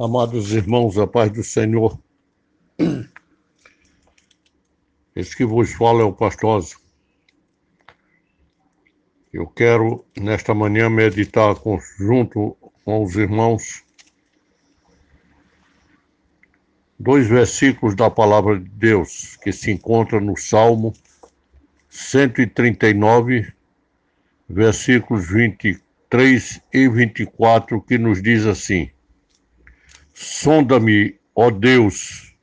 Amados irmãos, a paz do Senhor. Esse que vos fala é o pastoso. Eu quero, nesta manhã, meditar junto com os irmãos dois versículos da palavra de Deus que se encontram no Salmo 139, versículos 23 e 24, que nos diz assim: Sonda-me, ó Deus,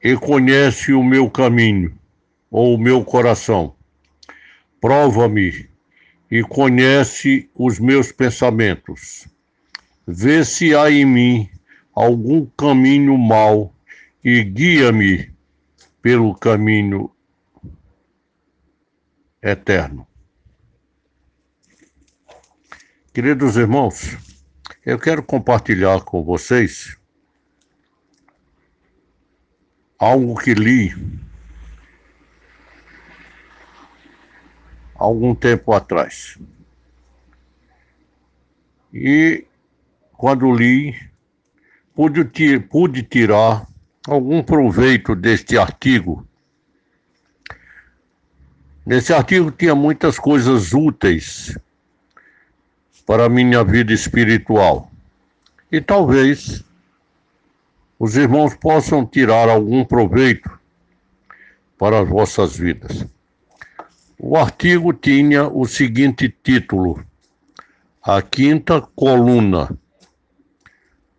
e conhece o meu caminho, ou o meu coração. Prova-me e conhece os meus pensamentos. Vê se há em mim algum caminho mau e guia-me pelo caminho eterno. Queridos irmãos, eu quero compartilhar com vocês algo que li algum tempo atrás. E quando li, pude, pude tirar algum proveito deste artigo. Nesse artigo tinha muitas coisas úteis para a minha vida espiritual. E talvez os irmãos possam tirar algum proveito para as vossas vidas. O artigo tinha o seguinte título: A Quinta Coluna.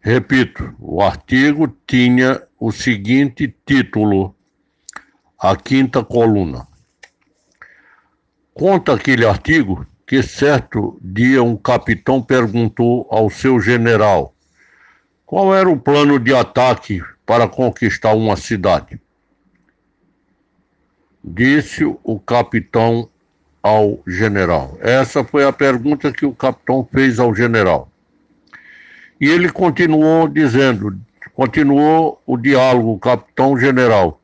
Repito, o artigo tinha o seguinte título: A Quinta Coluna. Conta aquele artigo que certo dia um capitão perguntou ao seu general qual era o plano de ataque para conquistar uma cidade. Disse o capitão ao general. Essa foi a pergunta que o capitão fez ao general. E ele continuou dizendo, continuou o diálogo, capitão-general.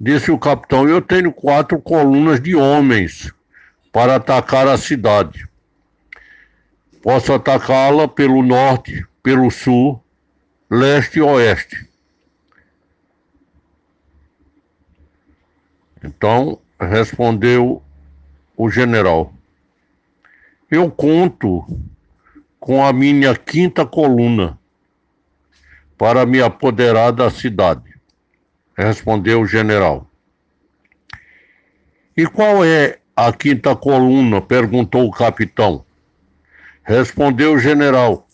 Disse o capitão: Eu tenho quatro colunas de homens para atacar a cidade. Posso atacá-la pelo norte, pelo sul, leste e oeste. Então, respondeu o general: Eu conto com a minha quinta coluna para me apoderar da cidade. Respondeu o general. E qual é a quinta coluna? perguntou o capitão. Respondeu o general: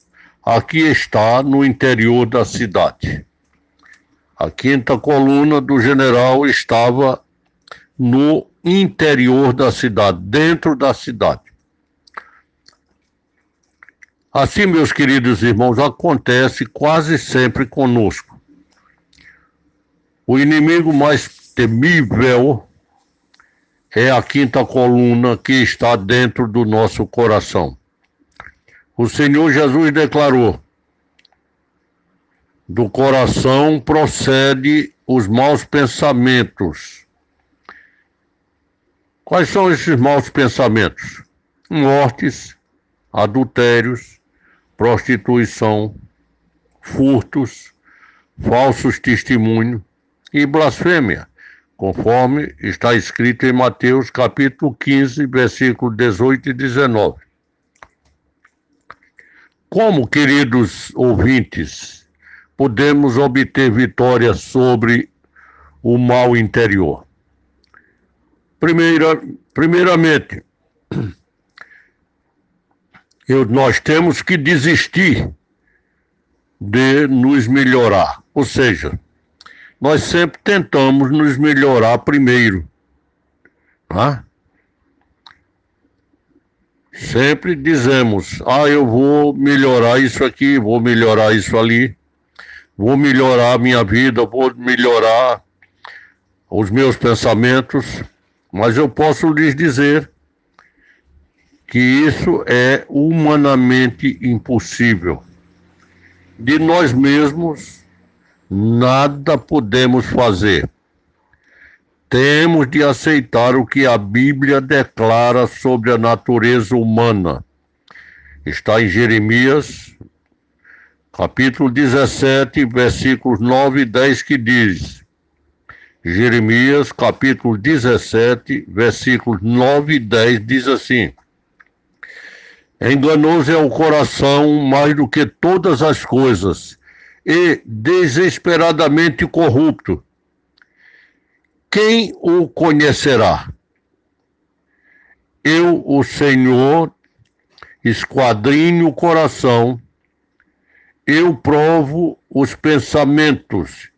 Aqui está no interior da cidade. A quinta coluna do general estava no interior da cidade, dentro da cidade. Assim, meus queridos irmãos, acontece quase sempre conosco. O inimigo mais temível é a quinta coluna que está dentro do nosso coração. O Senhor Jesus declarou: do coração procede os maus pensamentos. Quais são esses maus pensamentos? Mortes, adultérios, prostituição, furtos, falsos testemunhos e blasfêmia conforme está escrito em Mateus capítulo 15, versículo 18 e 19. Como, queridos ouvintes, podemos obter vitória sobre o mal interior? Primeira, primeiramente, eu, nós temos que desistir de nos melhorar, ou seja, nós sempre tentamos nos melhorar primeiro. Tá? Sempre dizemos, ah, eu vou melhorar isso aqui, vou melhorar isso ali, vou melhorar a minha vida, vou melhorar os meus pensamentos, mas eu posso lhes dizer que isso é humanamente impossível. De nós mesmos, nada podemos fazer. Temos de aceitar o que a Bíblia declara sobre a natureza humana. Está em Jeremias, capítulo 17, versículos 9 e 10, que diz: Jeremias, capítulo 17, versículos 9 e 10, diz assim: Enganoso é o coração mais do que todas as coisas, e desesperadamente corrupto. Quem o conhecerá? Eu, o Senhor, esquadrinho o coração, eu provo os pensamentos,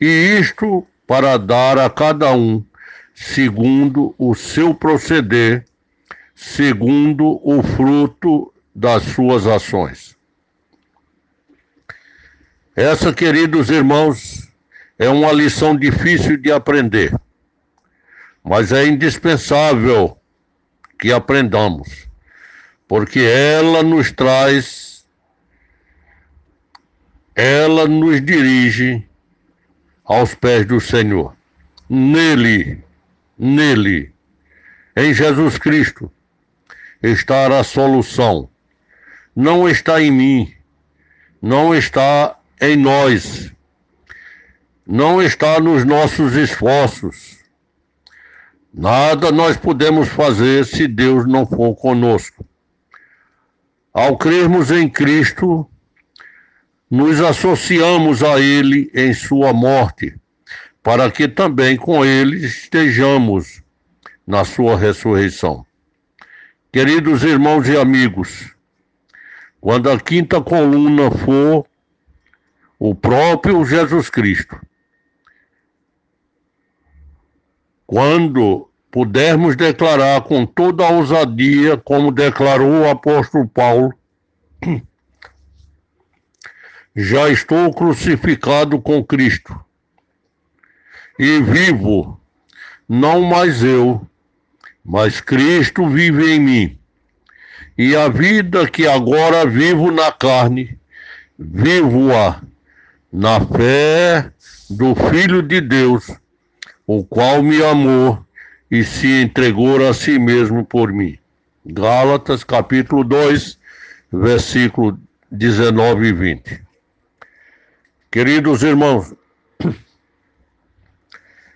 e isto para dar a cada um segundo o seu proceder, segundo o fruto das suas ações. Essa, queridos irmãos, é uma lição difícil de aprender, mas é indispensável que aprendamos, porque ela nos traz, ela nos dirige aos pés do Senhor. Nele, nele, em Jesus Cristo, está a solução. Não está em mim, não está em nós, não está nos nossos esforços. Nada nós podemos fazer se Deus não for conosco. Ao crermos em Cristo, nos associamos a Ele em Sua morte, para que também com Ele estejamos na Sua ressurreição. Queridos irmãos e amigos, quando a quinta coluna for o próprio Jesus Cristo. Quando pudermos declarar com toda a ousadia, como declarou o apóstolo Paulo, já estou crucificado com Cristo e vivo, não mais eu, mas Cristo vive em mim. E a vida que agora vivo na carne, vivo-a na fé do Filho de Deus, o qual me amou e se entregou a si mesmo por mim. Gálatas capítulo 2, versículo 19 e 20. Queridos irmãos,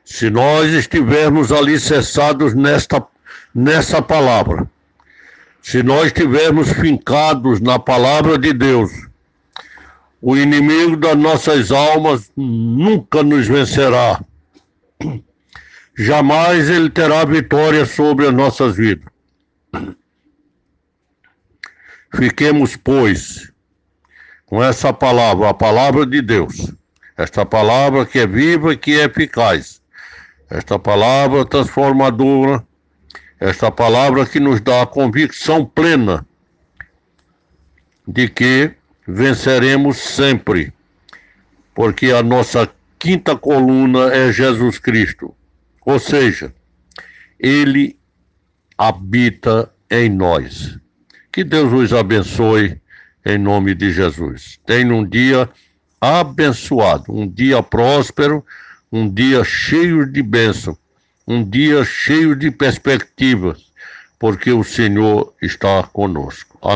se nós estivermos alicerçados nesta, nessa palavra, se nós estivermos fincados na palavra de Deus, o inimigo das nossas almas nunca nos vencerá. Jamais ele terá vitória sobre as nossas vidas. Fiquemos, pois, com essa palavra, a palavra de Deus. Esta palavra que é viva e que é eficaz. Esta palavra transformadora. Esta palavra que nos dá a convicção plena de que venceremos sempre, porque a nossa quinta coluna é Jesus Cristo. Ou seja, ele habita em nós. Que Deus os abençoe em nome de Jesus. Tenha um dia abençoado, um dia próspero, um dia cheio de bênção, um dia cheio de perspectivas, porque o Senhor está conosco. Amém.